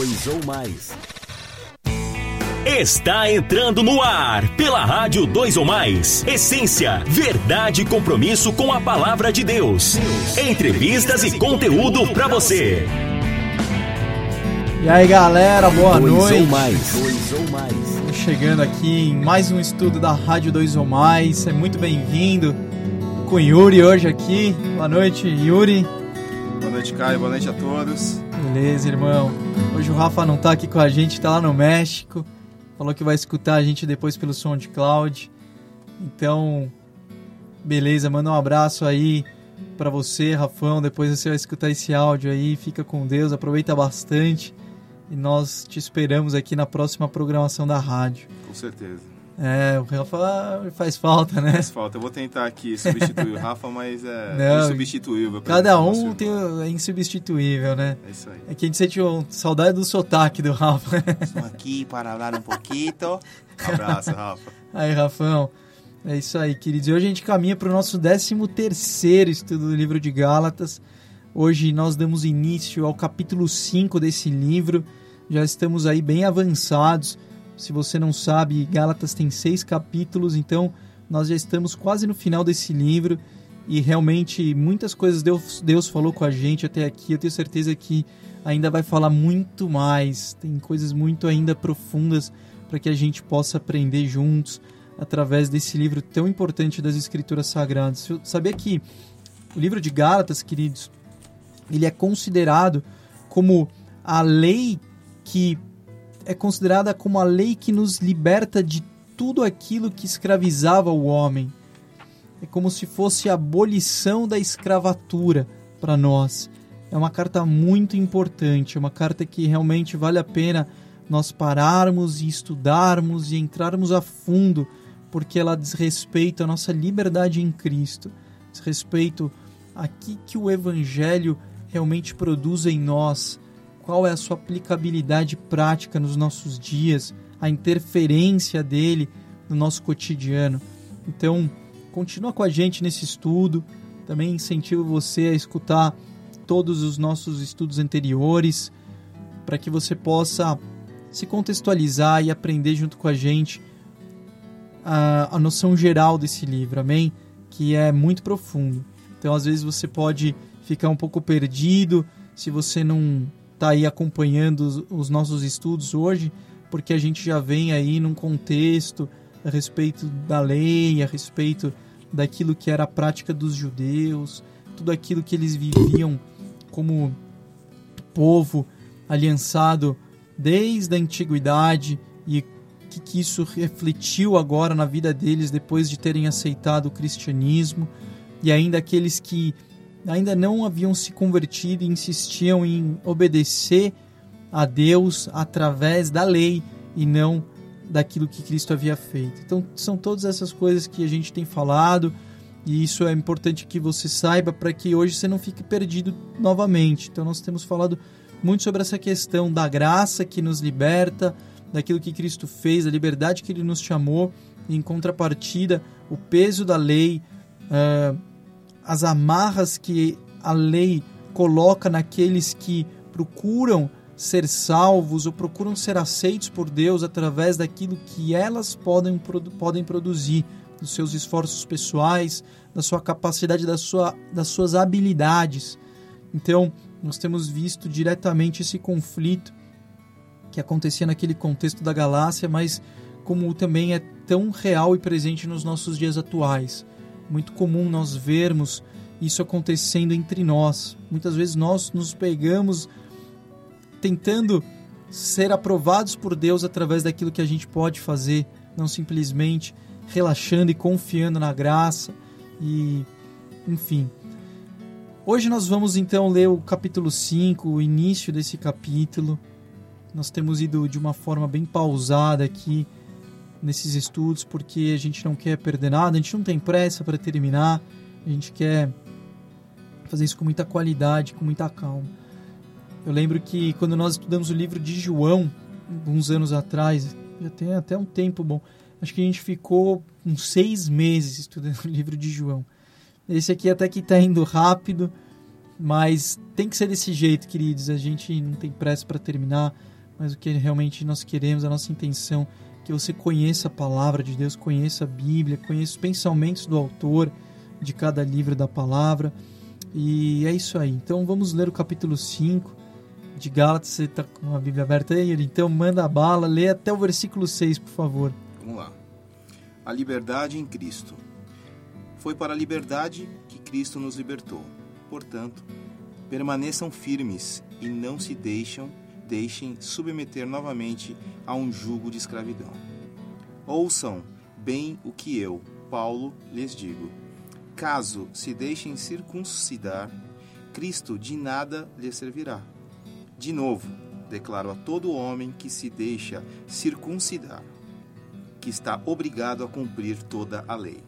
Dois ou mais. Está entrando no ar pela Rádio 2 ou Mais. Essência, verdade e compromisso com a palavra de Deus. Entrevistas e conteúdo para você. E aí galera, boa Dois noite. ou mais. Dois ou mais. Chegando aqui em mais um estudo da Rádio 2 ou Mais. É muito bem-vindo com o Yuri hoje aqui. Boa noite, Yuri. Boa noite, Caio. Boa noite a todos. Beleza, irmão. Hoje o Rafa não tá aqui com a gente, tá lá no México. Falou que vai escutar a gente depois pelo SoundCloud. Então, beleza, manda um abraço aí pra você, Rafão. Depois você vai escutar esse áudio aí. Fica com Deus, aproveita bastante. E nós te esperamos aqui na próxima programação da rádio. Com certeza. É, o Rafa faz falta, né? Faz falta. Eu vou tentar aqui substituir o Rafa, mas é Não, insubstituível. Cada um tem, é insubstituível, né? É isso aí. É que a gente sente um- saudade do sotaque do Rafa. Estou aqui para falar um pouquinho. Abraço, Rafa. Aí, Rafão. É isso aí, queridos. E hoje a gente caminha para o nosso 13 terceiro estudo do livro de Gálatas. Hoje nós damos início ao capítulo 5 desse livro. Já estamos aí bem avançados. Se você não sabe, Gálatas tem seis capítulos, então nós já estamos quase no final desse livro. E realmente muitas coisas Deus, Deus falou com a gente até aqui. Eu tenho certeza que ainda vai falar muito mais. Tem coisas muito ainda profundas para que a gente possa aprender juntos através desse livro tão importante das Escrituras Sagradas. Sabia que o livro de Gálatas, queridos, ele é considerado como a lei que é considerada como a lei que nos liberta de tudo aquilo que escravizava o homem. É como se fosse a abolição da escravatura para nós. É uma carta muito importante, é uma carta que realmente vale a pena nós pararmos e estudarmos e entrarmos a fundo, porque ela diz respeito à nossa liberdade em Cristo, diz respeito a que, que o Evangelho realmente produz em nós, qual é a sua aplicabilidade prática nos nossos dias, a interferência dele no nosso cotidiano. Então, continua com a gente nesse estudo. Também incentivo você a escutar todos os nossos estudos anteriores para que você possa se contextualizar e aprender junto com a gente a, a noção geral desse livro, amém? Que é muito profundo. Então, às vezes, você pode ficar um pouco perdido se você não está aí acompanhando os, os nossos estudos hoje, porque a gente já vem aí num contexto a respeito da lei, a respeito daquilo que era a prática dos judeus, tudo aquilo que eles viviam como povo aliançado desde a antiguidade e que, que isso refletiu agora na vida deles depois de terem aceitado o cristianismo. E ainda aqueles que ainda não haviam se convertido e insistiam em obedecer a Deus através da lei e não daquilo que Cristo havia feito. Então, são todas essas coisas que a gente tem falado e isso é importante que você saiba para que hoje você não fique perdido novamente. Então, nós temos falado muito sobre essa questão da graça que nos liberta, daquilo que Cristo fez, da liberdade que Ele nos chamou, em contrapartida, o peso da lei, uh, as amarras que a lei coloca naqueles que procuram ser salvos ou procuram ser aceitos por Deus através daquilo que elas podem, podem produzir, dos seus esforços pessoais, da sua capacidade, da sua, das suas habilidades. Então, nós temos visto diretamente esse conflito que acontecia naquele contexto da Galácia, mas como também é tão real e presente nos nossos dias atuais. Muito comum nós vermos isso acontecendo entre nós. Muitas vezes nós nos pegamos tentando ser aprovados por Deus através daquilo que a gente pode fazer, não simplesmente relaxando e confiando na graça e enfim. Hoje nós vamos então ler o capítulo 5, o início desse capítulo. Nós temos ido de uma forma bem pausada aqui nesses estudos porque a gente não quer perder nada, a gente não tem pressa para terminar, a gente quer fazer isso com muita qualidade, com muita calma. Eu lembro que quando nós estudamos o livro de João, alguns anos atrás, já tem até um tempo bom, acho que a gente ficou uns seis meses estudando o livro de João. Esse aqui até que está indo rápido, mas tem que ser desse jeito, queridos. A gente não tem pressa para terminar. mas o que realmente nós queremos, a nossa intenção, que você conheça a palavra de Deus, conheça a Bíblia, conheça os pensamentos do autor de cada livro da palavra. E é isso aí. Então vamos ler o capítulo 5 de Gálatas. Você está com a Bíblia aberta aí? Então manda a bala, lê até o versículo 6, por favor. Vamos lá. A liberdade em Cristo. Foi para a liberdade que Cristo nos libertou. Portanto, permaneçam firmes e não se deixam, deixem submeter novamente a um jugo de escravidão. Ouçam bem o que eu, Paulo, lhes digo. Caso se deixem circuncidar, Cristo de nada lhes servirá. De novo, declaro a todo homem que se deixa circuncidar, que está obrigado a cumprir toda a lei.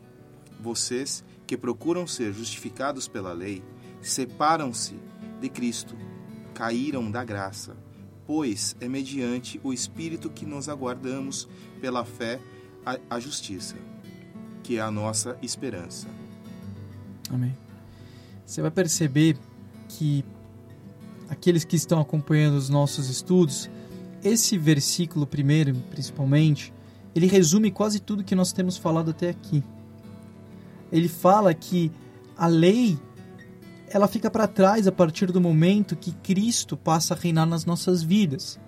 Vocês que procuram ser justificados pela lei, separam-se de Cristo, caíram da graça, pois é mediante o Espírito que nos aguardamos pela fé a, a justiça, que é a nossa esperança. Amém. Você vai perceber que aqueles que estão acompanhando os nossos estudos, esse versículo primeiro, principalmente, ele resume quase tudo que nós temos falado até aqui. Ele fala que a lei ela fica para trás a partir do momento que Cristo passa a reinar nas nossas vidas.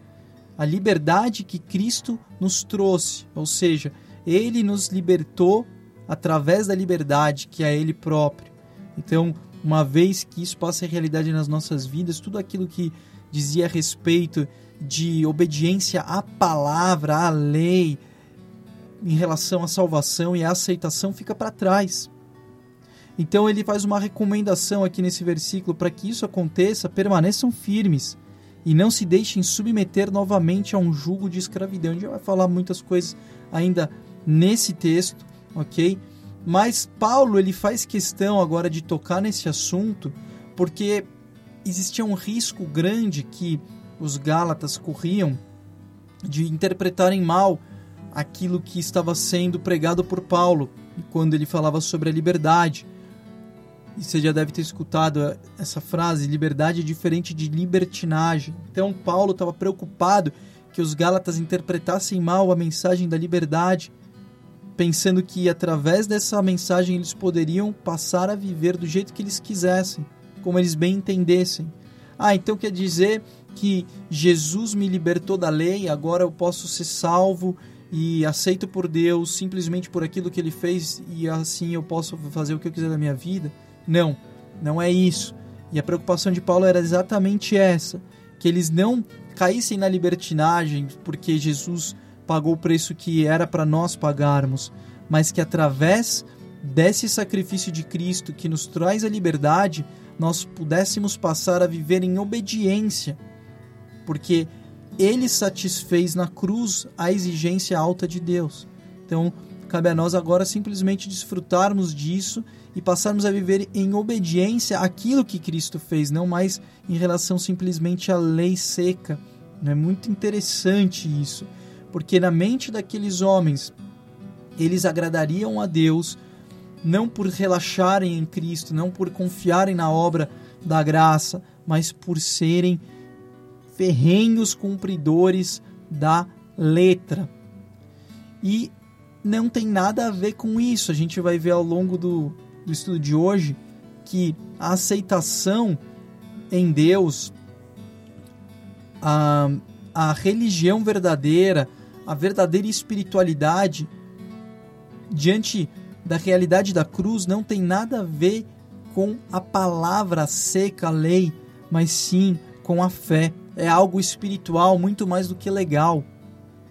A liberdade que Cristo nos trouxe, ou seja, ele nos libertou através da liberdade que é ele próprio. Então, uma vez que isso passa a realidade nas nossas vidas, tudo aquilo que dizia a respeito de obediência à palavra, à lei, em relação à salvação e à aceitação, fica para trás. Então ele faz uma recomendação aqui nesse versículo para que isso aconteça, permaneçam firmes e não se deixem submeter novamente a um jugo de escravidão. A gente vai falar muitas coisas ainda nesse texto, ok? Mas Paulo ele faz questão agora de tocar nesse assunto porque existia um risco grande que os Gálatas corriam de interpretarem mal aquilo que estava sendo pregado por Paulo quando ele falava sobre a liberdade. E você já deve ter escutado essa frase: liberdade é diferente de libertinagem. Então, Paulo estava preocupado que os Gálatas interpretassem mal a mensagem da liberdade, pensando que através dessa mensagem eles poderiam passar a viver do jeito que eles quisessem, como eles bem entendessem. Ah, então quer dizer que Jesus me libertou da lei, agora eu posso ser salvo e aceito por Deus simplesmente por aquilo que ele fez e assim eu posso fazer o que eu quiser da minha vida? Não, não é isso. E a preocupação de Paulo era exatamente essa: que eles não caíssem na libertinagem porque Jesus pagou o preço que era para nós pagarmos, mas que através desse sacrifício de Cristo que nos traz a liberdade, nós pudéssemos passar a viver em obediência, porque ele satisfez na cruz a exigência alta de Deus. Então, cabe a nós agora simplesmente desfrutarmos disso e passarmos a viver em obediência àquilo que Cristo fez, não mais em relação simplesmente à lei seca. É muito interessante isso, porque na mente daqueles homens, eles agradariam a Deus não por relaxarem em Cristo, não por confiarem na obra da graça, mas por serem ferrenhos cumpridores da letra. E não tem nada a ver com isso. A gente vai ver ao longo do, do estudo de hoje que a aceitação em Deus, a, a religião verdadeira, a verdadeira espiritualidade diante da realidade da cruz não tem nada a ver com a palavra seca, a lei, mas sim com a fé. É algo espiritual muito mais do que legal.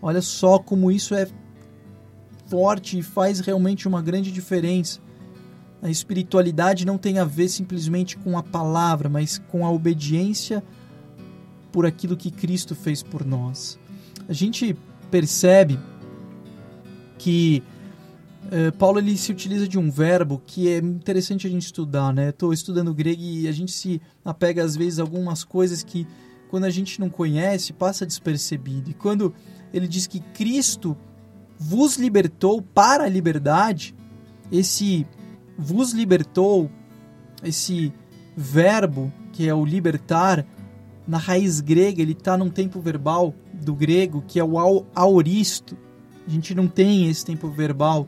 Olha só como isso é forte e faz realmente uma grande diferença. A espiritualidade não tem a ver simplesmente com a palavra, mas com a obediência por aquilo que Cristo fez por nós. A gente percebe que eh, Paulo ele se utiliza de um verbo que é interessante a gente estudar, né? Estou estudando grego e a gente se apega às vezes a algumas coisas que quando a gente não conhece passa despercebido. E quando ele diz que Cristo vos libertou para a liberdade, esse vos libertou, esse verbo que é o libertar, na raiz grega ele está num tempo verbal do grego, que é o au- aoristo. A gente não tem esse tempo verbal,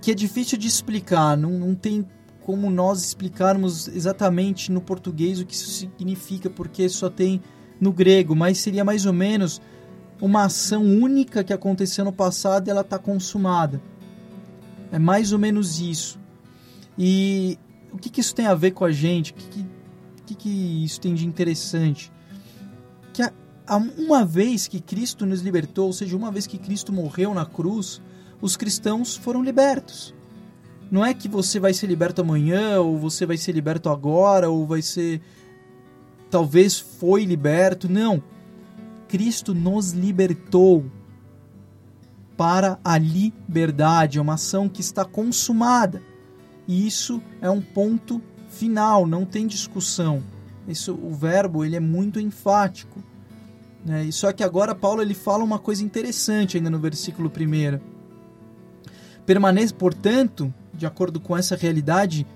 que é difícil de explicar, não, não tem como nós explicarmos exatamente no português o que isso significa, porque só tem no grego, mas seria mais ou menos uma ação única que aconteceu no passado e ela está consumada. É mais ou menos isso. E o que, que isso tem a ver com a gente? O que, que, que, isso tem de interessante? Que a, a, uma vez que Cristo nos libertou, ou seja, uma vez que Cristo morreu na cruz, os cristãos foram libertos. Não é que você vai ser liberto amanhã, ou você vai ser liberto agora, ou vai ser. Talvez foi liberto. Não. Cristo nos libertou para a liberdade. É uma ação que está consumada. E isso é um ponto final, não tem discussão. Isso, o verbo ele é muito enfático. Né? Só que agora Paulo ele fala uma coisa interessante ainda no versículo 1. Permaneça, portanto, de acordo com essa realidade,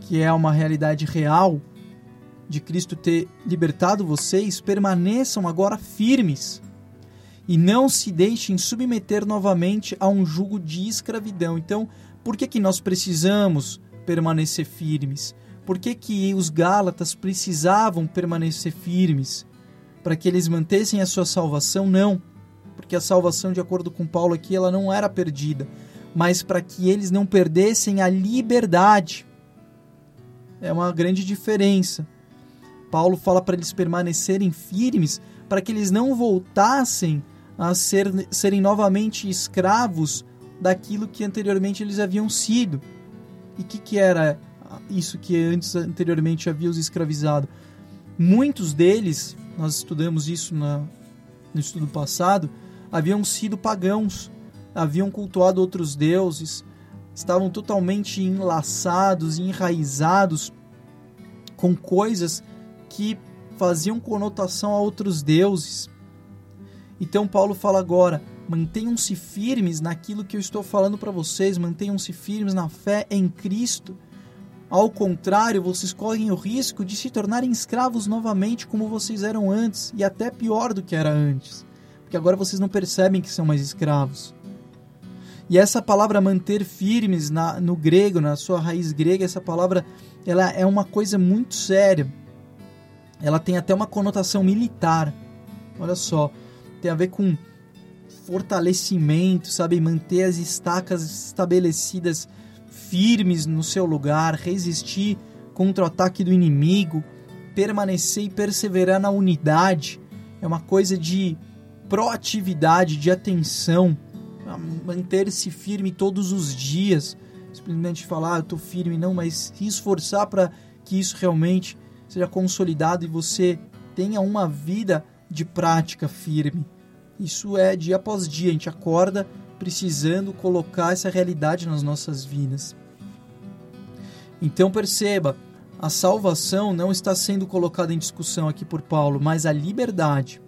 que é uma realidade real, de Cristo ter libertado vocês, permaneçam agora firmes e não se deixem submeter novamente a um jugo de escravidão. Então, por que, que nós precisamos permanecer firmes? Por que, que os Gálatas precisavam permanecer firmes? Para que eles mantessem a sua salvação? Não. Porque a salvação, de acordo com Paulo aqui, ela não era perdida. Mas para que eles não perdessem a liberdade. É uma grande diferença. Paulo fala para eles permanecerem firmes, para que eles não voltassem a ser, serem novamente escravos daquilo que anteriormente eles haviam sido. E o que, que era isso que antes anteriormente havia os escravizado? Muitos deles, nós estudamos isso na, no estudo passado, haviam sido pagãos, haviam cultuado outros deuses, estavam totalmente enlaçados enraizados com coisas que faziam conotação a outros deuses. Então Paulo fala agora: mantenham-se firmes naquilo que eu estou falando para vocês, mantenham-se firmes na fé em Cristo. Ao contrário, vocês correm o risco de se tornarem escravos novamente como vocês eram antes, e até pior do que era antes, porque agora vocês não percebem que são mais escravos. E essa palavra manter firmes na, no grego, na sua raiz grega, essa palavra ela é uma coisa muito séria. Ela tem até uma conotação militar. Olha só, tem a ver com fortalecimento, sabe? Manter as estacas estabelecidas firmes no seu lugar, resistir contra o ataque do inimigo, permanecer e perseverar na unidade. É uma coisa de proatividade, de atenção, manter-se firme todos os dias. Simplesmente falar, ah, eu estou firme, não, mas se esforçar para que isso realmente seja consolidado e você tenha uma vida de prática firme. Isso é dia após dia, a gente acorda precisando colocar essa realidade nas nossas vidas. Então perceba, a salvação não está sendo colocada em discussão aqui por Paulo, mas a liberdade.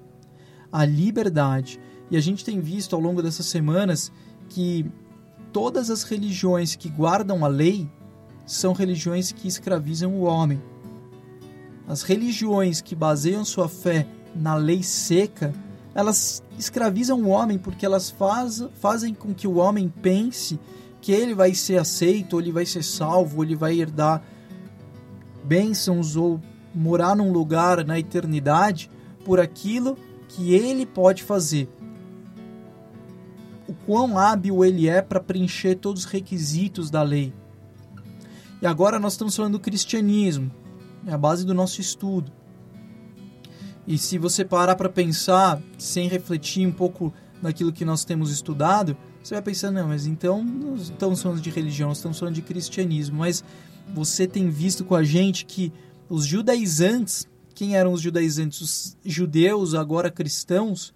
A liberdade. E a gente tem visto ao longo dessas semanas que todas as religiões que guardam a lei são religiões que escravizam o homem. As religiões que baseiam sua fé na lei seca, elas escravizam o homem porque elas faz, fazem com que o homem pense que ele vai ser aceito, ou ele vai ser salvo, ou ele vai herdar bênçãos ou morar num lugar na eternidade por aquilo que ele pode fazer. O quão hábil ele é para preencher todos os requisitos da lei. E agora nós estamos falando do cristianismo, é a base do nosso estudo. E se você parar para pensar, sem refletir um pouco naquilo que nós temos estudado, você vai pensar, não, mas então nós estamos falando de religião, estamos falando de cristianismo. Mas você tem visto com a gente que os judaizantes, quem eram os judaizantes? Os judeus, agora cristãos,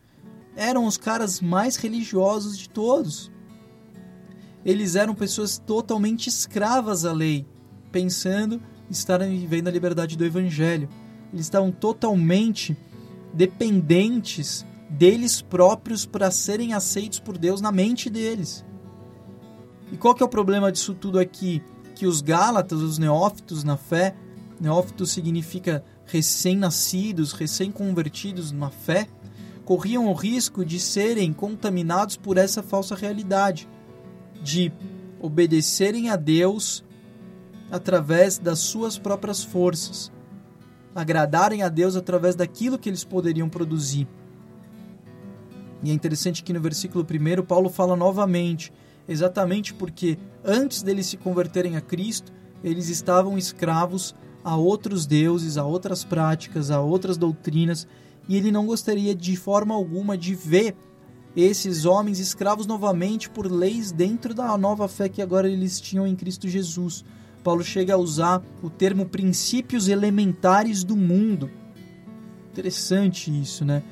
eram os caras mais religiosos de todos. Eles eram pessoas totalmente escravas à lei, pensando estarem vivendo a liberdade do evangelho. Eles estavam totalmente dependentes deles próprios para serem aceitos por Deus na mente deles. E qual que é o problema disso tudo aqui? Que os Gálatas, os neófitos na fé, neófitos significa recém-nascidos, recém-convertidos na fé, corriam o risco de serem contaminados por essa falsa realidade, de obedecerem a Deus através das suas próprias forças, agradarem a Deus através daquilo que eles poderiam produzir. E é interessante que no versículo 1 Paulo fala novamente, exatamente porque antes deles se converterem a Cristo, eles estavam escravos a outros deuses, a outras práticas, a outras doutrinas, e ele não gostaria de forma alguma de ver esses homens escravos novamente por leis dentro da nova fé que agora eles tinham em Cristo Jesus. Paulo chega a usar o termo princípios elementares do mundo. Interessante isso, né?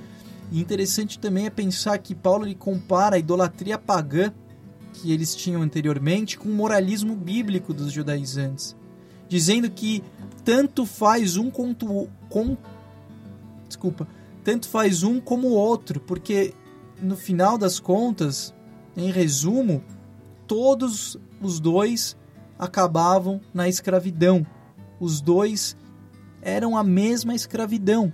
E interessante também é pensar que Paulo ele compara a idolatria pagã que eles tinham anteriormente com o moralismo bíblico dos judaizantes, dizendo que tanto faz um quanto com desculpa, tanto faz um como o outro, porque no final das contas, em resumo, todos os dois acabavam na escravidão. Os dois eram a mesma escravidão,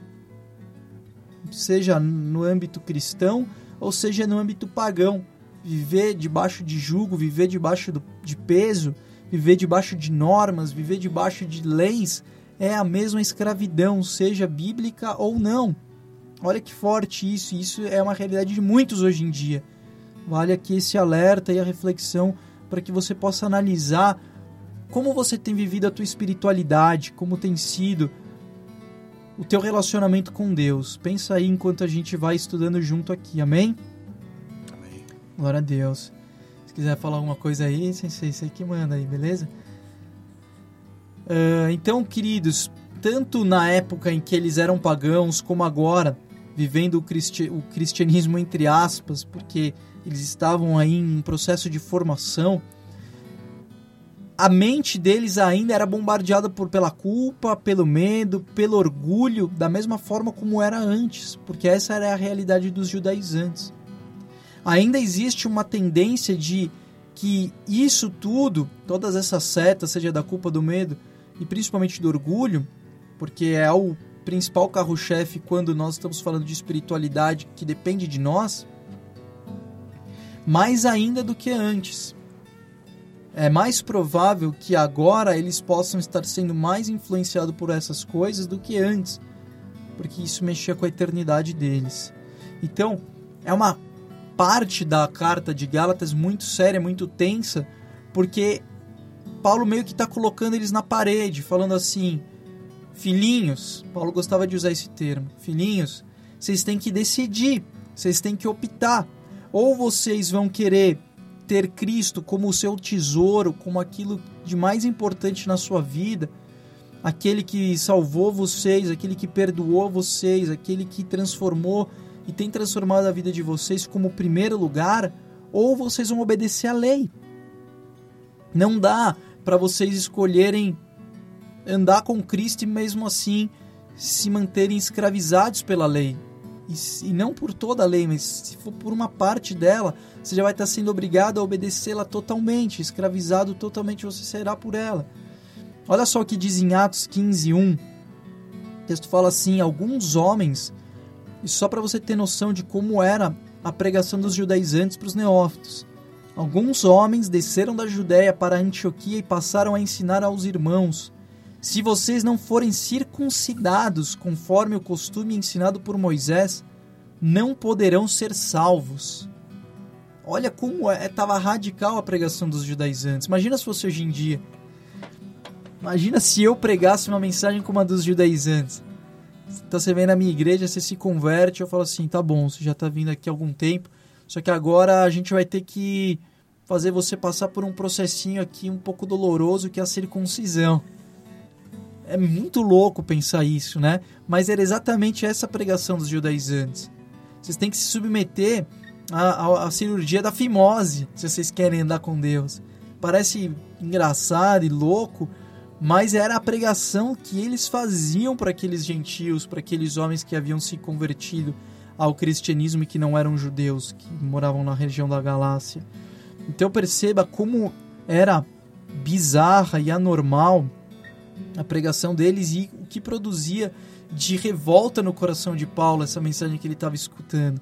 seja no âmbito cristão ou seja no âmbito pagão. Viver debaixo de jugo, viver debaixo do, de peso, viver debaixo de normas, viver debaixo de leis é a mesma escravidão, seja bíblica ou não. Olha que forte isso, isso é uma realidade de muitos hoje em dia. Vale aqui esse alerta e a reflexão para que você possa analisar como você tem vivido a tua espiritualidade, como tem sido o teu relacionamento com Deus. Pensa aí enquanto a gente vai estudando junto aqui, amém? Amém. Glória a Deus. Se quiser falar alguma coisa aí, sensei, você que manda aí, beleza? Uh, então, queridos, tanto na época em que eles eram pagãos, como agora, vivendo o, cristi o cristianismo entre aspas, porque eles estavam aí em um processo de formação, a mente deles ainda era bombardeada por pela culpa, pelo medo, pelo orgulho, da mesma forma como era antes, porque essa era a realidade dos judaizantes. Ainda existe uma tendência de que isso tudo, todas essas setas, seja da culpa, do medo e principalmente do orgulho, porque é o principal carro-chefe quando nós estamos falando de espiritualidade que depende de nós, mais ainda do que antes é mais provável que agora eles possam estar sendo mais influenciados por essas coisas do que antes, porque isso mexia com a eternidade deles. Então, é uma parte da carta de Gálatas muito séria, muito tensa, porque Paulo meio que está colocando eles na parede, falando assim: filhinhos, Paulo gostava de usar esse termo, filhinhos, vocês têm que decidir, vocês têm que optar. Ou vocês vão querer ter Cristo como o seu tesouro, como aquilo de mais importante na sua vida, aquele que salvou vocês, aquele que perdoou vocês, aquele que transformou e tem transformado a vida de vocês como primeiro lugar, ou vocês vão obedecer à lei. Não dá para vocês escolherem andar com Cristo e mesmo assim se manterem escravizados pela lei. E, e não por toda a lei, mas se for por uma parte dela, você já vai estar sendo obrigado a obedecê-la totalmente, escravizado totalmente você será por ela. Olha só o que diz em Atos 15, 1. O texto fala assim: alguns homens, e só para você ter noção de como era a pregação dos judaizantes para os neófitos. Alguns homens desceram da Judéia para Antioquia e passaram a ensinar aos irmãos: Se vocês não forem circuncidados conforme o costume ensinado por Moisés, não poderão ser salvos. Olha como estava é, radical a pregação dos judaizantes. Imagina se fosse hoje em dia. Imagina se eu pregasse uma mensagem como a dos judaizantes. Então você vem na minha igreja, você se converte, eu falo assim, tá bom, você já está vindo aqui há algum tempo, só que agora a gente vai ter que fazer você passar por um processinho aqui um pouco doloroso que é a circuncisão. É muito louco pensar isso, né? Mas era exatamente essa pregação dos judaizantes. Vocês têm que se submeter a, a, a cirurgia da fimose, se vocês querem andar com Deus. Parece engraçado e louco, mas era a pregação que eles faziam para aqueles gentios, para aqueles homens que haviam se convertido ao cristianismo e que não eram judeus, que moravam na região da Galácia. Então perceba como era bizarra e anormal a pregação deles e o que produzia de revolta no coração de Paulo essa mensagem que ele estava escutando.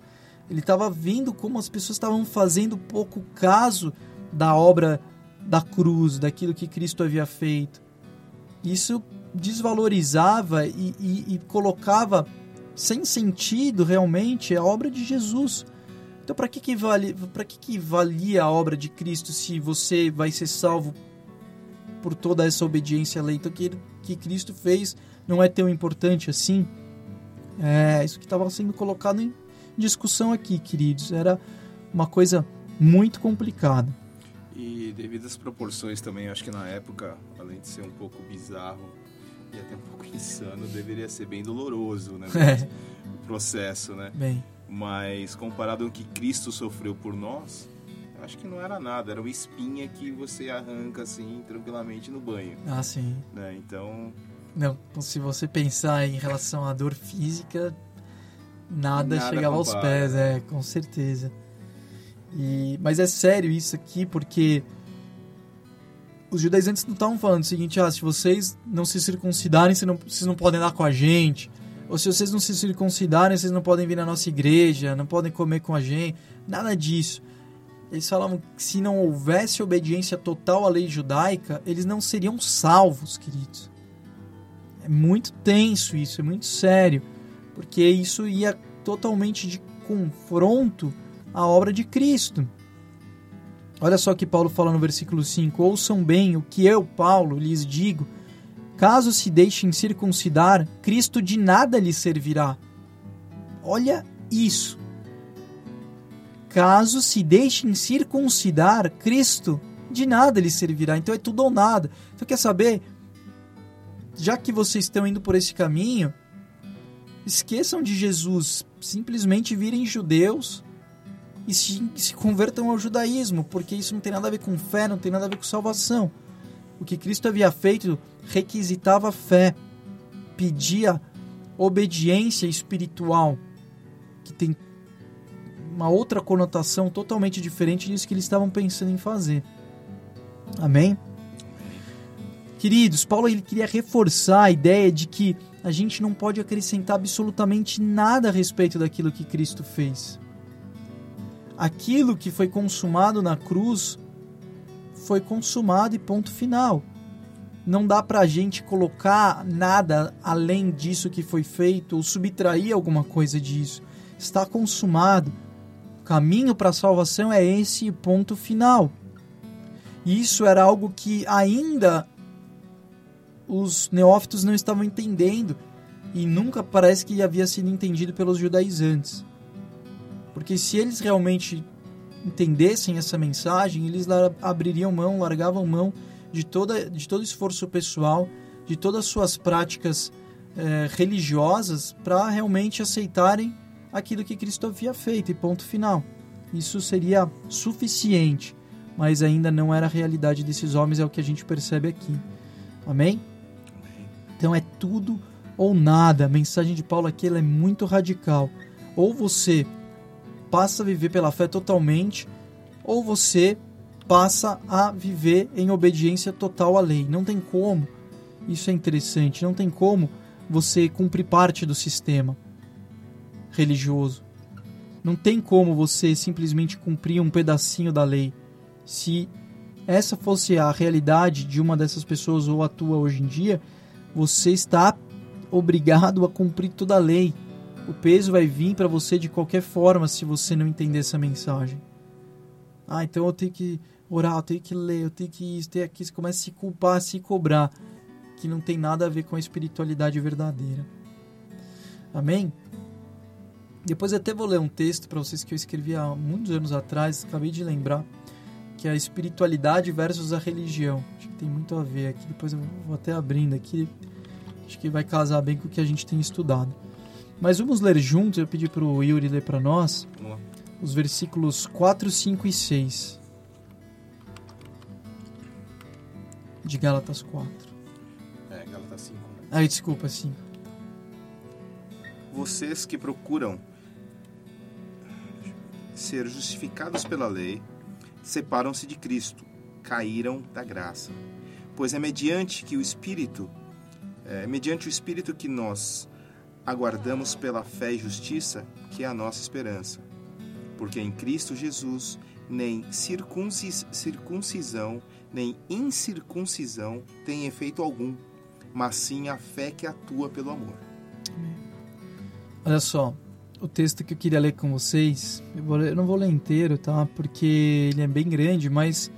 Ele estava vendo como as pessoas estavam fazendo pouco caso da obra da cruz, daquilo que Cristo havia feito. Isso desvalorizava e, e, e colocava sem sentido realmente a obra de Jesus. Então, para que, que, vale, que, que valia a obra de Cristo se você vai ser salvo por toda essa obediência à lei? Então, que, que Cristo fez não é tão importante assim? É isso que estava sendo colocado em discussão aqui, queridos. Era uma coisa muito complicada. E devido às proporções também, acho que na época, além de ser um pouco bizarro e até um pouco insano, deveria ser bem doloroso, né? É. O processo, né? Bem. Mas comparado ao que Cristo sofreu por nós, acho que não era nada, era uma espinha que você arranca assim tranquilamente no banho. Ah, sim. Né? Então. Não, se você pensar em relação à dor física, nada, nada chegava aos pés, é, com certeza. E, mas é sério isso aqui, porque os judaizantes não estavam falando o seguinte: ah, se vocês não se circuncidarem, vocês não, vocês não podem andar com a gente. Ou se vocês não se circuncidarem, vocês não podem vir na nossa igreja, não podem comer com a gente. Nada disso. Eles falavam que se não houvesse obediência total à lei judaica, eles não seriam salvos, queridos. É muito tenso isso, é muito sério. Porque isso ia totalmente de confronto à obra de Cristo. Olha só que Paulo fala no versículo 5: Ouçam bem o que eu, Paulo, lhes digo Caso se deixem circuncidar, Cristo de nada lhes servirá. Olha isso. Caso se deixem circuncidar, Cristo de nada lhes servirá. Então é tudo ou nada. Então quer saber? Já que vocês estão indo por esse caminho, esqueçam de Jesus, simplesmente virem judeus e se, se convertam ao judaísmo, porque isso não tem nada a ver com fé, não tem nada a ver com salvação. O que Cristo havia feito requisitava fé, pedia obediência espiritual, que tem uma outra conotação totalmente diferente disso que eles estavam pensando em fazer. Amém? Queridos, Paulo ele queria reforçar a ideia de que a gente não pode acrescentar absolutamente nada a respeito daquilo que Cristo fez. Aquilo que foi consumado na cruz foi consumado e ponto final. Não dá para a gente colocar nada além disso que foi feito ou subtrair alguma coisa disso. Está consumado. Caminho para a salvação é esse ponto final. Isso era algo que ainda os neófitos não estavam entendendo e nunca parece que havia sido entendido pelos judaizantes. Porque se eles realmente entendessem essa mensagem, eles abririam mão, largavam mão de, toda, de todo esforço pessoal, de todas as suas práticas é, religiosas para realmente aceitarem aquilo que Cristo havia feito e ponto final. Isso seria suficiente, mas ainda não era a realidade desses homens, é o que a gente percebe aqui. Amém? Então é tudo ou nada. A mensagem de Paulo aqui é muito radical. Ou você passa a viver pela fé totalmente, ou você passa a viver em obediência total à lei. Não tem como. Isso é interessante. Não tem como você cumprir parte do sistema religioso. Não tem como você simplesmente cumprir um pedacinho da lei. Se essa fosse a realidade de uma dessas pessoas ou a tua hoje em dia, você está obrigado a cumprir toda a lei o peso vai vir para você de qualquer forma se você não entender essa mensagem. Ah, então eu tenho que orar, eu tenho que ler, eu tenho que isso, tenho aqui. Você começa a se culpar, a se cobrar, que não tem nada a ver com a espiritualidade verdadeira. Amém? Depois até vou ler um texto para vocês que eu escrevi há muitos anos atrás, acabei de lembrar, que é a espiritualidade versus a religião. Acho que tem muito a ver aqui. Depois eu vou até abrindo aqui. Acho que vai casar bem com o que a gente tem estudado. Mas vamos ler juntos, eu pedi para o Yuri ler para nós os versículos 4, 5 e 6 de Gálatas 4. É, Gálatas 5. Né? Ai, desculpa, 5. Vocês que procuram ser justificados pela lei, separam-se de Cristo, caíram da graça. Pois é mediante que o Espírito, é mediante o Espírito que nós aguardamos pela fé e justiça, que é a nossa esperança. Porque em Cristo Jesus nem circuncis, circuncisão, nem incircuncisão tem efeito algum, mas sim a fé que atua pelo amor. Olha só, o texto que eu queria ler com vocês, eu, vou, eu não vou ler inteiro, tá? Porque ele é bem grande, mas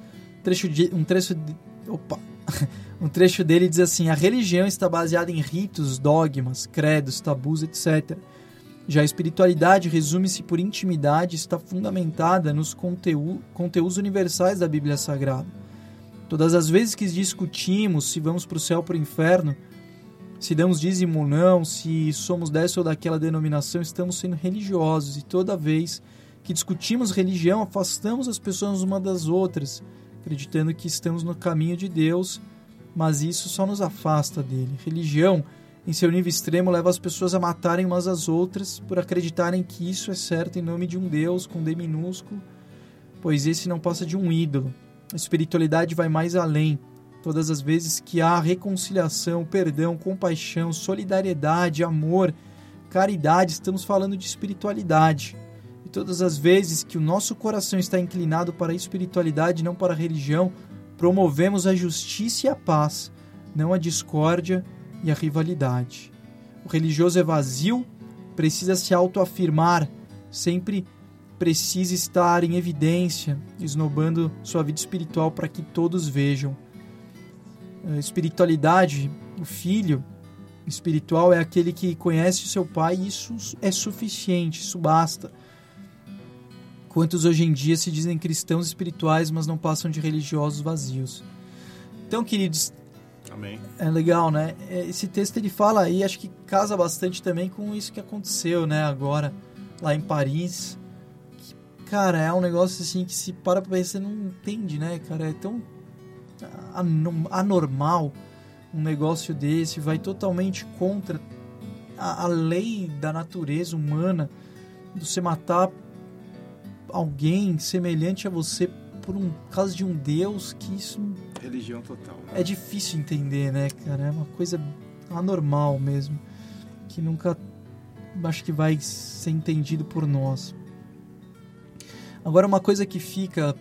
trecho de, um trecho de, opa, um trecho dele diz assim: a religião está baseada em ritos, dogmas, credos, tabus, etc. Já a espiritualidade resume-se por intimidade e está fundamentada nos conteúdos, conteúdos universais da Bíblia Sagrada. Todas as vezes que discutimos se vamos para o céu ou para o inferno, se damos dízimo ou não, se somos dessa ou daquela denominação, estamos sendo religiosos. E toda vez que discutimos religião, afastamos as pessoas uma das outras, acreditando que estamos no caminho de Deus, mas isso só nos afasta dele. Religião, em seu nível extremo, leva as pessoas a matarem umas às outras por acreditarem que isso é certo em nome de um Deus com D minúsculo, pois esse não passa de um ídolo. A espiritualidade vai mais além. Todas as vezes que há reconciliação, perdão, compaixão, solidariedade, amor, caridade, estamos falando de espiritualidade. E todas as vezes que o nosso coração está inclinado para a espiritualidade, não para a religião, promovemos a justiça e a paz, não a discórdia e a rivalidade. O religioso é vazio, precisa se autoafirmar, sempre precisa estar em evidência, esnobando sua vida espiritual para que todos vejam espiritualidade, o filho espiritual é aquele que conhece o seu pai e isso é suficiente, isso basta. Quantos hoje em dia se dizem cristãos espirituais, mas não passam de religiosos vazios. Então, queridos, Amém. é legal, né? Esse texto ele fala aí, acho que casa bastante também com isso que aconteceu, né, agora lá em Paris. Cara, é um negócio assim que se para pra pensar, você não entende, né, cara? É tão anormal um negócio desse, vai totalmente contra a, a lei da natureza humana de você matar alguém semelhante a você por um caso de um Deus que isso religião total. Né? É difícil entender, né, cara? É uma coisa anormal mesmo, que nunca acho que vai ser entendido por nós. Agora uma coisa que fica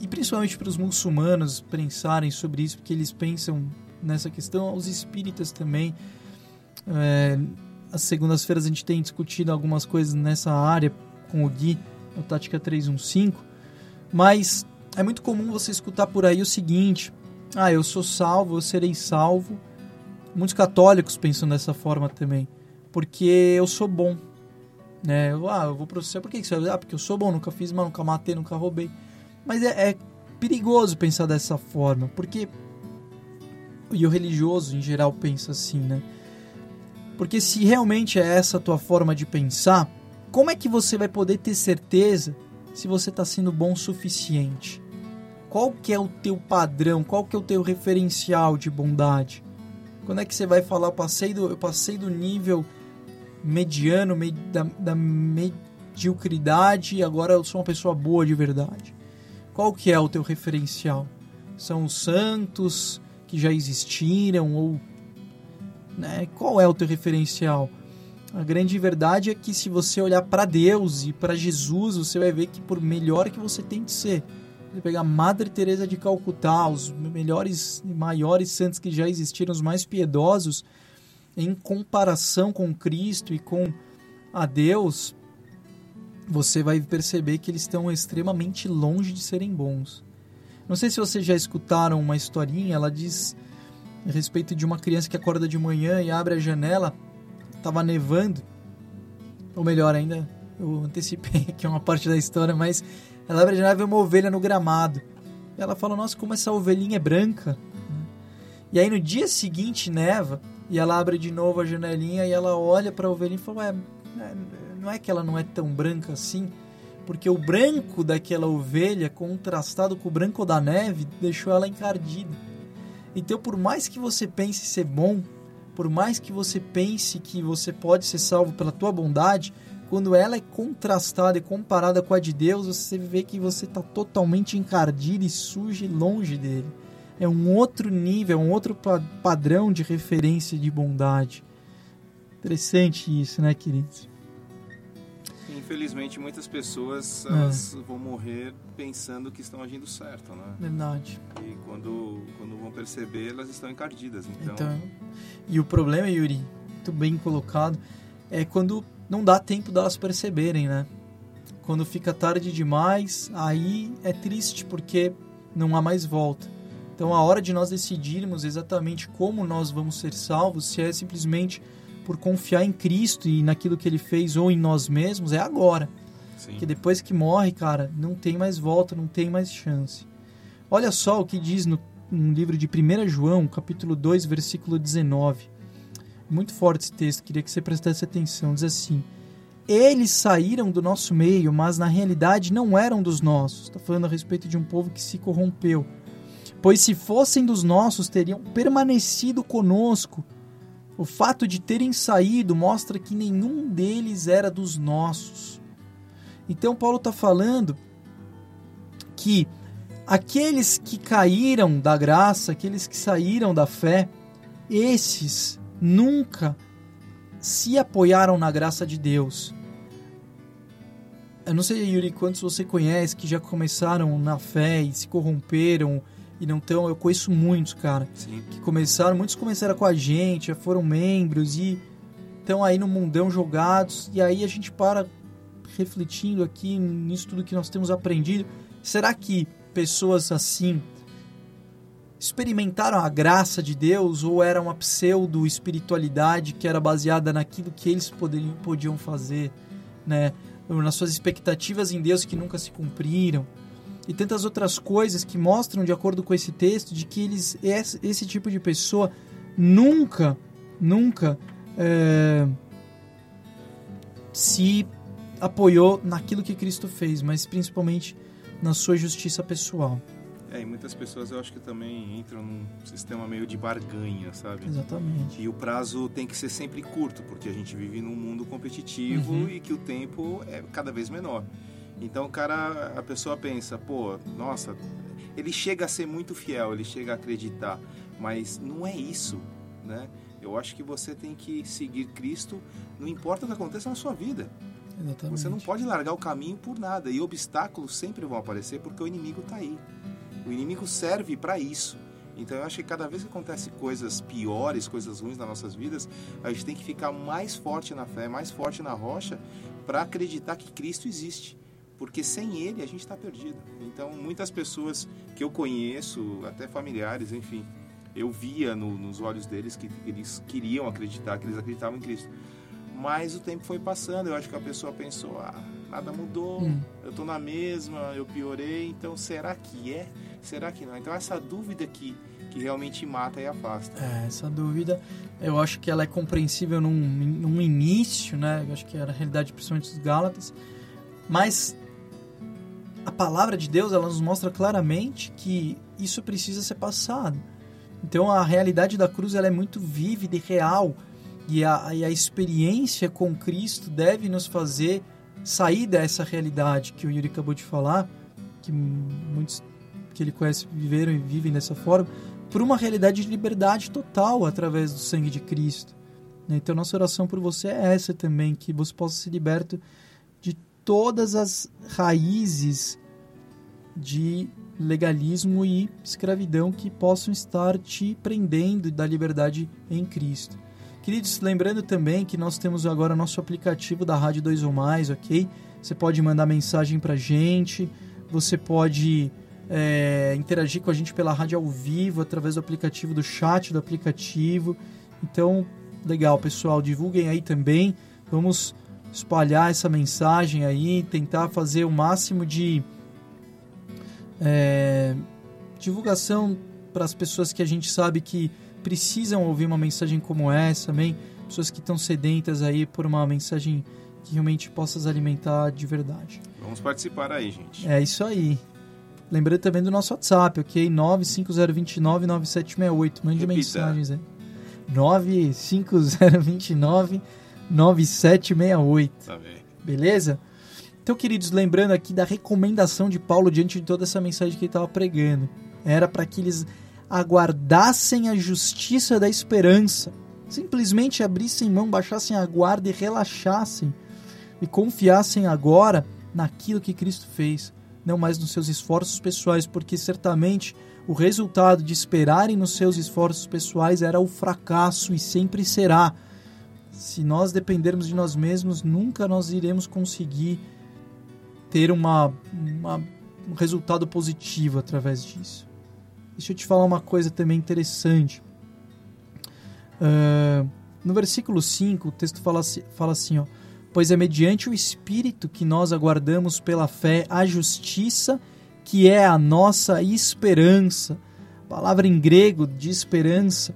e principalmente para os muçulmanos pensarem sobre isso, porque eles pensam nessa questão, os espíritas também. É, as segundas-feiras a gente tem discutido algumas coisas nessa área com o Gui, no Tática 315, mas é muito comum você escutar por aí o seguinte: ah, eu sou salvo, eu serei salvo. Muitos católicos pensam dessa forma também, porque eu sou bom. Né? Ah, eu vou pro céu, por que, que você vai? Ah, porque eu sou bom, nunca fiz mal, nunca matei, nunca roubei. Mas é, é perigoso pensar dessa forma, porque e o religioso em geral pensa assim, né? Porque se realmente é essa a tua forma de pensar, como é que você vai poder ter certeza se você está sendo bom o suficiente? Qual que é o teu padrão? Qual que é o teu referencial de bondade? Quando é que você vai falar, eu passei do, eu passei do nível mediano, me, da, da mediocridade e agora eu sou uma pessoa boa de verdade? Qual que é o teu referencial? São os santos que já existiram ou né? Qual é o teu referencial? A grande verdade é que se você olhar para Deus e para Jesus, você vai ver que por melhor que você tem de ser, você pegar Madre Teresa de Calcutá, os melhores e maiores santos que já existiram, os mais piedosos, em comparação com Cristo e com a Deus, você vai perceber que eles estão extremamente longe de serem bons. Não sei se vocês já escutaram uma historinha, ela diz a respeito de uma criança que acorda de manhã e abre a janela, estava nevando, ou melhor ainda, eu antecipei aqui uma parte da história, mas ela abre a janela e vê uma ovelha no gramado. E ela fala, nossa, como essa ovelhinha é branca. E aí no dia seguinte neva, e ela abre de novo a janelinha e ela olha para a ovelhinha e fala, ué, não é que ela não é tão branca assim, porque o branco daquela ovelha contrastado com o branco da neve deixou ela encardida. Então, por mais que você pense ser bom, por mais que você pense que você pode ser salvo pela tua bondade, quando ela é contrastada e comparada com a de Deus, você vê que você está totalmente encardido e sujo e longe dele. É um outro nível, é um outro padrão de referência de bondade. Interessante isso, né, queridos? Infelizmente, muitas pessoas É. elas vão morrer pensando que estão agindo certo, né? Verdade. E quando, quando vão perceber, elas estão encardidas. Então, Então, e o problema, Yuri, muito bem colocado, é quando não dá tempo delas perceberem, né? Quando fica tarde demais, aí é triste porque não há mais volta. Então, a hora de nós decidirmos exatamente como nós vamos ser salvos, se é simplesmente por confiar em Cristo e naquilo que Ele fez ou em nós mesmos, é agora. sim. Porque depois que morre, cara, não tem mais volta, não tem mais chance. Olha só o que diz no, no livro de 1 João, capítulo 2, versículo 19. Muito forte esse texto, queria que você prestasse atenção. Diz assim: Eles saíram do nosso meio, mas na realidade não eram dos nossos. Está falando a respeito de um povo que se corrompeu. Pois se fossem dos nossos, teriam permanecido conosco. O fato de terem saído mostra que nenhum deles era dos nossos. Então, Paulo está falando que aqueles que caíram da graça, aqueles que saíram da fé, esses nunca se apoiaram na graça de Deus. Eu não sei, Yuri, quantos você conhece que já começaram na fé e se corromperam e não estão. Eu conheço muitos, cara Sim. que começaram, muitos começaram com a gente, já foram membros e estão aí no mundão jogados. E aí a gente para refletindo aqui nisso tudo que nós temos aprendido. Será que pessoas assim experimentaram a graça de Deus ou era uma pseudo espiritualidade que era baseada naquilo que eles poderiam, podiam fazer, né? Nas suas expectativas em Deus que nunca se cumpriram? E tantas outras coisas que mostram, de acordo com esse texto, de que eles esse, esse tipo de pessoa nunca, nunca é, se apoiou naquilo que Cristo fez, mas principalmente na sua justiça pessoal. É, e muitas pessoas eu acho que também entram num sistema meio de barganha, sabe? Exatamente. E o prazo tem que ser sempre curto, porque a gente vive num mundo competitivo Uhum. e que o tempo é cada vez menor. Então, o cara, a pessoa pensa, pô, nossa, ele chega a ser muito fiel, ele chega a acreditar, mas não é isso, né? Eu acho que você tem que seguir Cristo, não importa o que aconteça na sua vida. Exatamente. Você não pode largar o caminho por nada. E obstáculos sempre vão aparecer porque o inimigo está aí. O inimigo serve para isso. Então eu acho que cada vez que acontece coisas piores, coisas ruins nas nossas vidas, a gente tem que ficar mais forte na fé, mais forte na rocha, para acreditar que Cristo existe. Porque sem Ele a gente está perdido. Então muitas pessoas que eu conheço, até familiares, enfim, eu via no- nos olhos deles que eles queriam acreditar, que eles acreditavam em Cristo. Mas o tempo foi passando, eu acho que a pessoa pensou, ah, nada mudou, Hum. eu tô na mesma, eu piorei, então será que é? Será que não? Então essa dúvida que, que realmente mata e afasta. É, essa dúvida, eu acho que ela é compreensível num, num início, né? Eu acho que era a realidade principalmente dos Gálatas. Mas a palavra de Deus, ela nos mostra claramente que isso precisa ser passado. Então a realidade da cruz, ela é muito vívida e real. E a, e a experiência com Cristo deve nos fazer sair dessa realidade que o Yuri acabou de falar, que muitos que ele conhece viveram e vivem dessa forma, por uma realidade de liberdade total através do sangue de Cristo. Então, nossa oração por você é essa também, que você possa ser liberto todas as raízes de legalismo e escravidão que possam estar te prendendo da liberdade em Cristo. Queridos, lembrando também que nós temos agora nosso aplicativo da Rádio 2 ou Mais, ok? Você pode mandar mensagem pra gente, você pode é, interagir com a gente pela rádio ao vivo, através do aplicativo, do chat do aplicativo. Então, legal, pessoal, divulguem aí também. Vamos espalhar essa mensagem aí, tentar fazer o máximo de é, divulgação para as pessoas que a gente sabe que precisam ouvir uma mensagem como essa também, pessoas que estão sedentas aí por uma mensagem que realmente possa as alimentar de verdade. Vamos participar aí, gente. É isso aí. Lembrando também do nosso WhatsApp, ok? 950299768. Mande Repita. mensagens aí. 950299768. Tá vendo? Beleza? Então, queridos, lembrando aqui da recomendação de Paulo diante de toda essa mensagem que ele estava pregando. Era para que eles aguardassem a justiça da esperança, simplesmente abrissem mão, baixassem a guarda e relaxassem e confiassem agora naquilo que Cristo fez, não mais nos seus esforços pessoais, porque certamente o resultado de esperarem nos seus esforços pessoais era o fracasso e sempre será. Se nós dependermos de nós mesmos, nunca nós iremos conseguir ter uma, uma um resultado positivo através disso. Deixa eu te falar uma coisa também interessante. Uh, no versículo 5, o texto fala, fala assim: ó, Pois é mediante o Espírito que nós aguardamos pela fé a justiça, que é a nossa esperança. A palavra em grego de esperança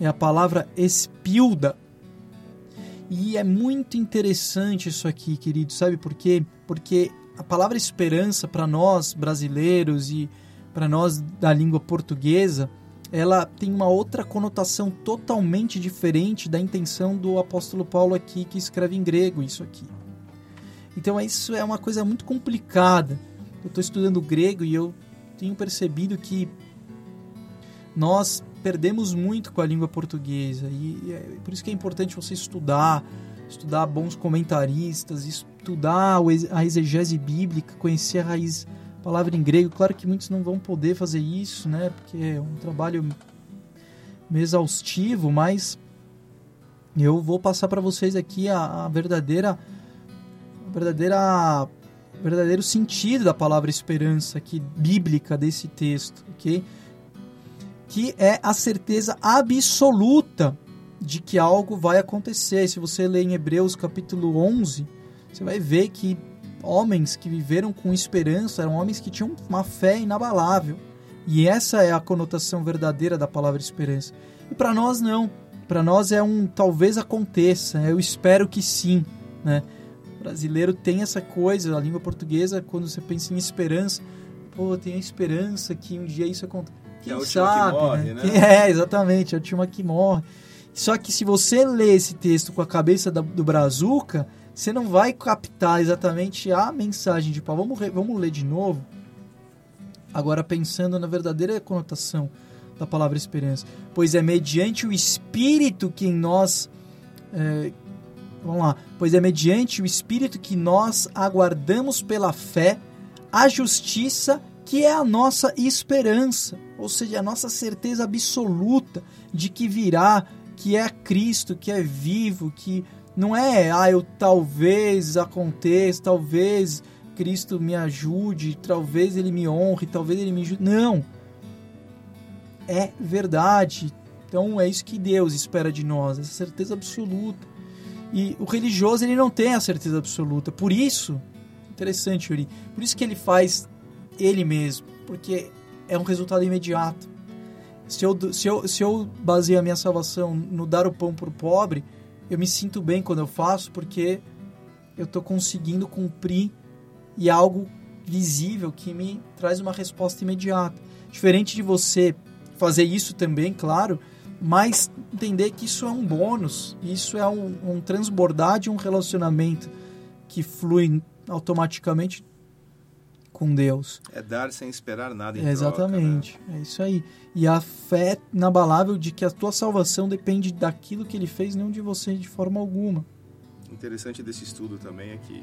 é a palavra espilda. E é muito interessante isso aqui, querido, sabe por quê? Porque a palavra esperança para nós brasileiros e para nós da língua portuguesa, ela tem uma outra conotação totalmente diferente da intenção do apóstolo Paulo aqui que escreve em grego isso aqui. Então isso é uma coisa muito complicada. Eu estou estudando grego e eu tenho percebido que nós perdemos muito com a língua portuguesa e é por isso que é importante você estudar, estudar bons comentaristas, estudar a exegese bíblica, conhecer a raiz palavra em grego. Claro que muitos não vão poder fazer isso, né? Porque é um trabalho exaustivo, mas eu vou passar para vocês aqui a, a verdadeira a verdadeira verdadeiro sentido da palavra esperança aqui bíblica desse texto, ok? Que é a certeza absoluta de que algo vai acontecer. Se você ler em Hebreus capítulo 11, você vai ver que homens que viveram com esperança eram homens que tinham uma fé inabalável. E essa é a conotação verdadeira da palavra esperança. E para nós não. Para nós é um talvez aconteça, eu espero que sim, né? O brasileiro tem essa coisa, a língua portuguesa, quando você pensa em esperança, pô, tem a esperança que um dia isso aconteça. Quem é sabe, que morre, né? né? É, exatamente, é a última que morre. Só que se você lê esse texto com a cabeça da, do Brazuca, você não vai captar exatamente a mensagem de Paulo. Vamos, vamos ler de novo. Agora pensando na verdadeira conotação da palavra esperança. Pois é mediante o Espírito que em nós. É, vamos lá. Pois é mediante o Espírito que nós aguardamos pela fé a justiça que é a nossa esperança, ou seja, a nossa certeza absoluta de que virá, que é Cristo, que é vivo, que não é, ah, eu talvez aconteça, talvez Cristo me ajude, talvez ele me honre, talvez ele me ajude. Não. É verdade. Então é isso que Deus espera de nós, essa certeza absoluta. E o religioso ele não tem a certeza absoluta. Por isso, interessante, Yuri, por isso que ele faz ele mesmo, porque é um resultado imediato. Se eu, se eu, se eu baseio a minha salvação no dar o pão para o pobre, eu me sinto bem quando eu faço, porque eu estou conseguindo cumprir e é algo visível que me traz uma resposta imediata. Diferente de você fazer isso também, claro, mas entender que isso é um bônus, isso é um, um transbordar de um relacionamento que flui automaticamente com Deus. É dar sem esperar nada em É, exatamente, troca, né? é isso aí. E a fé inabalável de que a tua salvação depende daquilo que ele fez, não de você de forma alguma. Interessante desse estudo também é que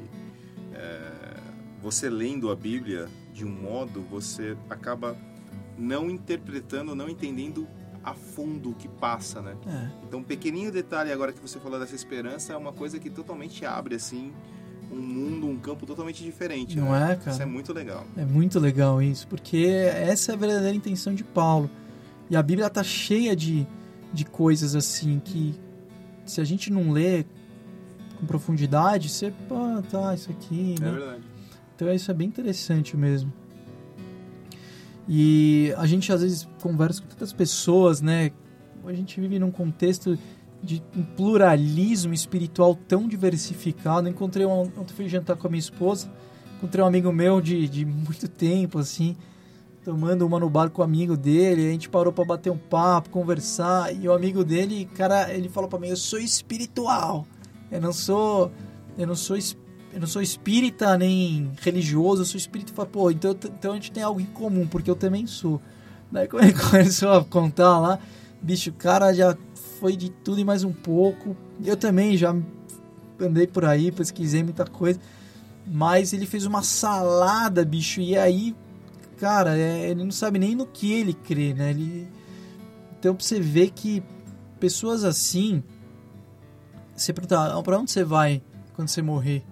é, você lendo a Bíblia de um modo, você acaba não interpretando, não entendendo a fundo o que passa, né? É. Então, um pequenininho detalhe agora que você falou dessa esperança é uma coisa que totalmente abre assim um mundo, um campo totalmente diferente. Não né? é, cara? Isso é muito legal. É muito legal isso, porque essa é a verdadeira intenção de Paulo. E a Bíblia está cheia de, de coisas assim que se a gente não lê com profundidade, você, pô, tá, isso aqui, É né? verdade. Então isso é bem interessante mesmo. E a gente às vezes conversa com tantas pessoas, né? A gente vive num contexto de um pluralismo espiritual tão diversificado. Encontrei um, ontem fui jantar com a minha esposa, encontrei um amigo meu de, de muito tempo, assim, tomando uma no bar com o amigo dele. A gente parou para bater um papo, conversar. E o amigo dele, cara, ele falou para mim: Eu sou espiritual. Eu não sou. Eu não sou eu não sou espírita nem religioso, eu sou espírita. Fala, pô, então, então a gente tem algo em comum, porque eu também sou. Daí quando ele começou a contar lá, bicho, o cara já foi de tudo e mais um pouco. Eu também já andei por aí, pesquisei muita coisa. Mas ele fez uma salada, bicho, e aí, cara, é, ele não sabe nem no que ele crê, né? Ele... Então pra você ver que pessoas assim. Você perguntar, ah, pra onde você vai quando você morrer?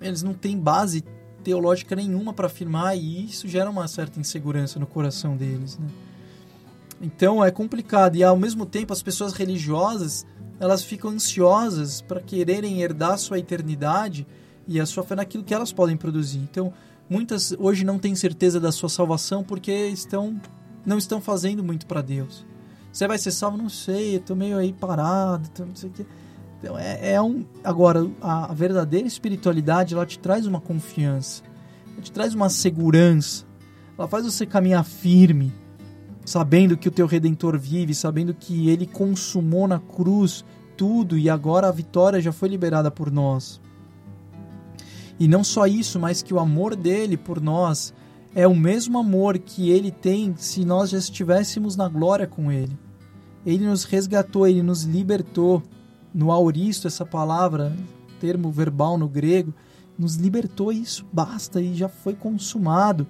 Eles não têm base teológica nenhuma para afirmar e isso gera uma certa insegurança no coração deles, né? Então é complicado e ao mesmo tempo as pessoas religiosas elas ficam ansiosas para quererem herdar sua eternidade e a sua fé naquilo que elas podem produzir. Então muitas hoje não têm certeza da sua salvação porque estão não estão fazendo muito para Deus. Você vai ser salvo? Não sei, eu tô meio aí parado, tô não sei o. Então é, é um. Agora, a, a, verdadeira espiritualidade ela te traz uma confiança, ela te traz uma segurança, ela faz você caminhar firme, sabendo que o teu redentor vive, sabendo que ele consumou na cruz tudo e agora a vitória já foi liberada por nós. E não só isso, mas que o amor dele por nós é o mesmo amor que ele tem se nós já estivéssemos na glória com ele. Ele nos resgatou, ele nos libertou. No auristo, essa palavra, termo verbal no grego, nos libertou e isso basta e já foi consumado.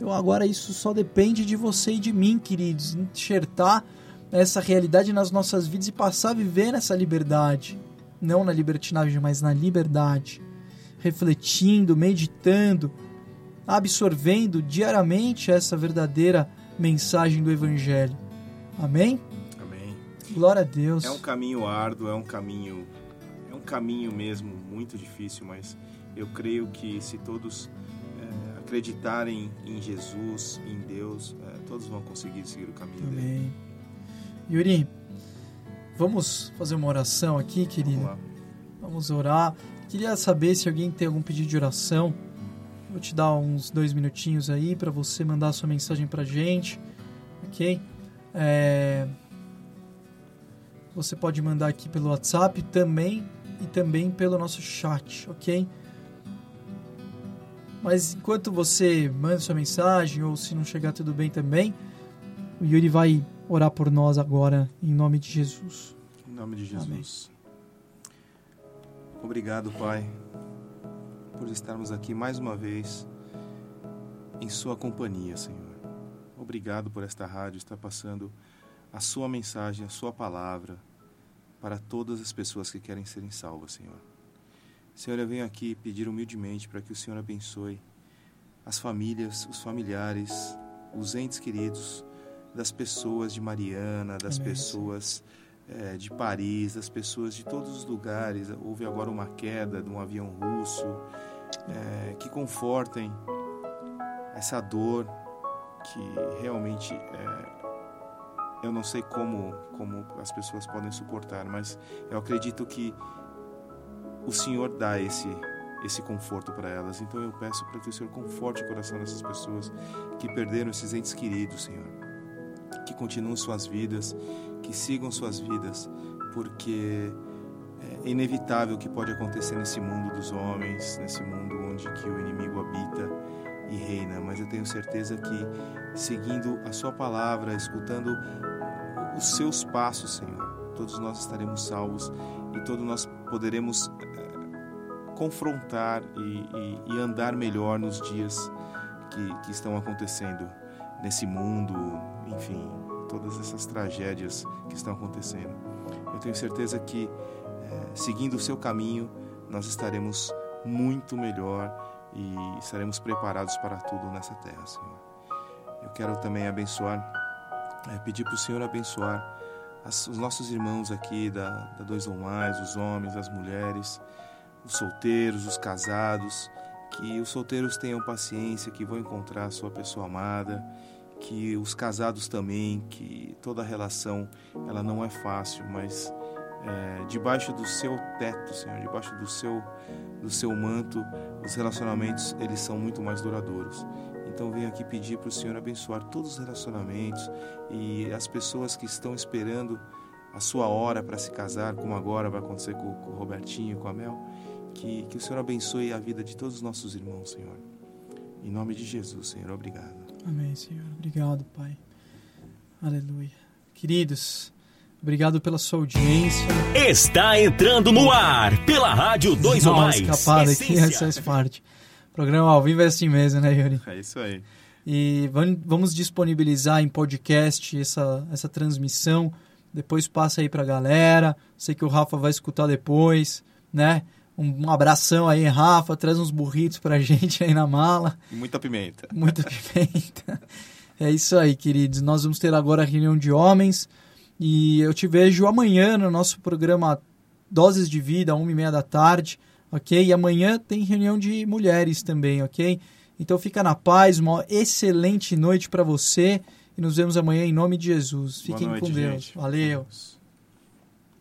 Então agora isso só depende de você e de mim, queridos, enxertar essa realidade nas nossas vidas e passar a viver nessa liberdade. Não na libertinagem, mas na liberdade. Refletindo, meditando, absorvendo diariamente essa verdadeira mensagem do Evangelho. Amém? Amém. Glória a Deus. É um caminho árduo, é um caminho, é um caminho mesmo muito difícil, mas eu creio que se todos acreditarem em Jesus, em Deus, é, todos vão conseguir seguir o caminho Amém. dele. Yuri, vamos fazer uma oração aqui, querido. Vamos. Vamos orar. Queria saber se alguém tem algum pedido de oração. Vou te dar uns dois minutinhos aí para você mandar sua mensagem para gente, ok? É... Você pode mandar aqui pelo WhatsApp também e também pelo nosso chat, ok? Mas enquanto você manda sua mensagem ou se não chegar tudo bem também, o Yuri vai orar por nós agora em nome de Jesus. Em nome de Jesus. Obrigado, Pai, por estarmos aqui mais uma vez em Sua companhia, Senhor. Obrigado por esta rádio estar passando a Sua mensagem, a Sua palavra para todas as pessoas que querem serem salvas, Senhor. Senhor, eu venho aqui pedir humildemente para que o Senhor abençoe as famílias, os familiares, os entes queridos das pessoas de Mariana, das Amém. pessoas eh, de Paris, das pessoas de todos os lugares. Houve agora uma queda de um avião russo, eh, que confortem essa dor que realmente eh, eu não sei como, como as pessoas podem suportar, mas eu acredito que o Senhor dá esse esse conforto para elas. Então eu peço para que o Senhor conforte o coração dessas pessoas que perderam esses entes queridos, Senhor. Que continuem suas vidas, que sigam suas vidas, porque é inevitável o que pode acontecer nesse mundo dos homens, nesse mundo onde que o inimigo habita e reina, mas eu tenho certeza que seguindo a sua palavra, escutando os seus passos, Senhor, todos nós estaremos salvos e todos nós poderemos confrontar e, e, e, andar melhor nos dias que, que estão acontecendo nesse mundo, enfim, todas essas tragédias que estão acontecendo. Eu tenho certeza que, é, seguindo o seu caminho, nós estaremos muito melhor e estaremos preparados para tudo nessa terra, Senhor. Eu quero também abençoar, é, pedir para o Senhor abençoar as, os nossos irmãos aqui da, da Dois ou Mais, os homens, as mulheres, os solteiros, os casados, que os solteiros tenham paciência, que vão encontrar a sua pessoa amada, que os casados também, que toda relação ela não é fácil, mas é, debaixo do seu teto, Senhor, debaixo do seu do seu manto, os relacionamentos eles são muito mais duradouros. Então venho aqui pedir para o Senhor abençoar todos os relacionamentos e as pessoas que estão esperando a sua hora para se casar, como agora vai acontecer com, com o Robertinho, com a Mel que, que o Senhor abençoe a vida de todos os nossos irmãos, Senhor. Em nome de Jesus, Senhor, obrigado. Amém, Senhor. Obrigado, Pai. Aleluia. Queridos, Obrigado pela sua audiência. Está entrando no ar pela Rádio 2 ou Mais. escapada aqui, essa faz parte. Programa ao vivo é assim mesmo, né, Yuri? É isso aí. E vam- vamos disponibilizar em podcast essa, essa transmissão. Depois passa aí pra galera. Sei que o Rafa vai escutar depois, né? Um, um abração aí, Rafa. Traz uns burritos pra gente aí na mala. E muita pimenta. Muita pimenta. É isso aí, queridos. Nós vamos ter agora a reunião de homens. E eu te vejo amanhã no nosso programa Doses de Vida, uma e meia da tarde, ok? E amanhã tem reunião de mulheres também, ok? Então fica na paz, uma excelente noite para você. E nos vemos amanhã em nome de Jesus. Fiquem noite, com Deus. gente. Valeu.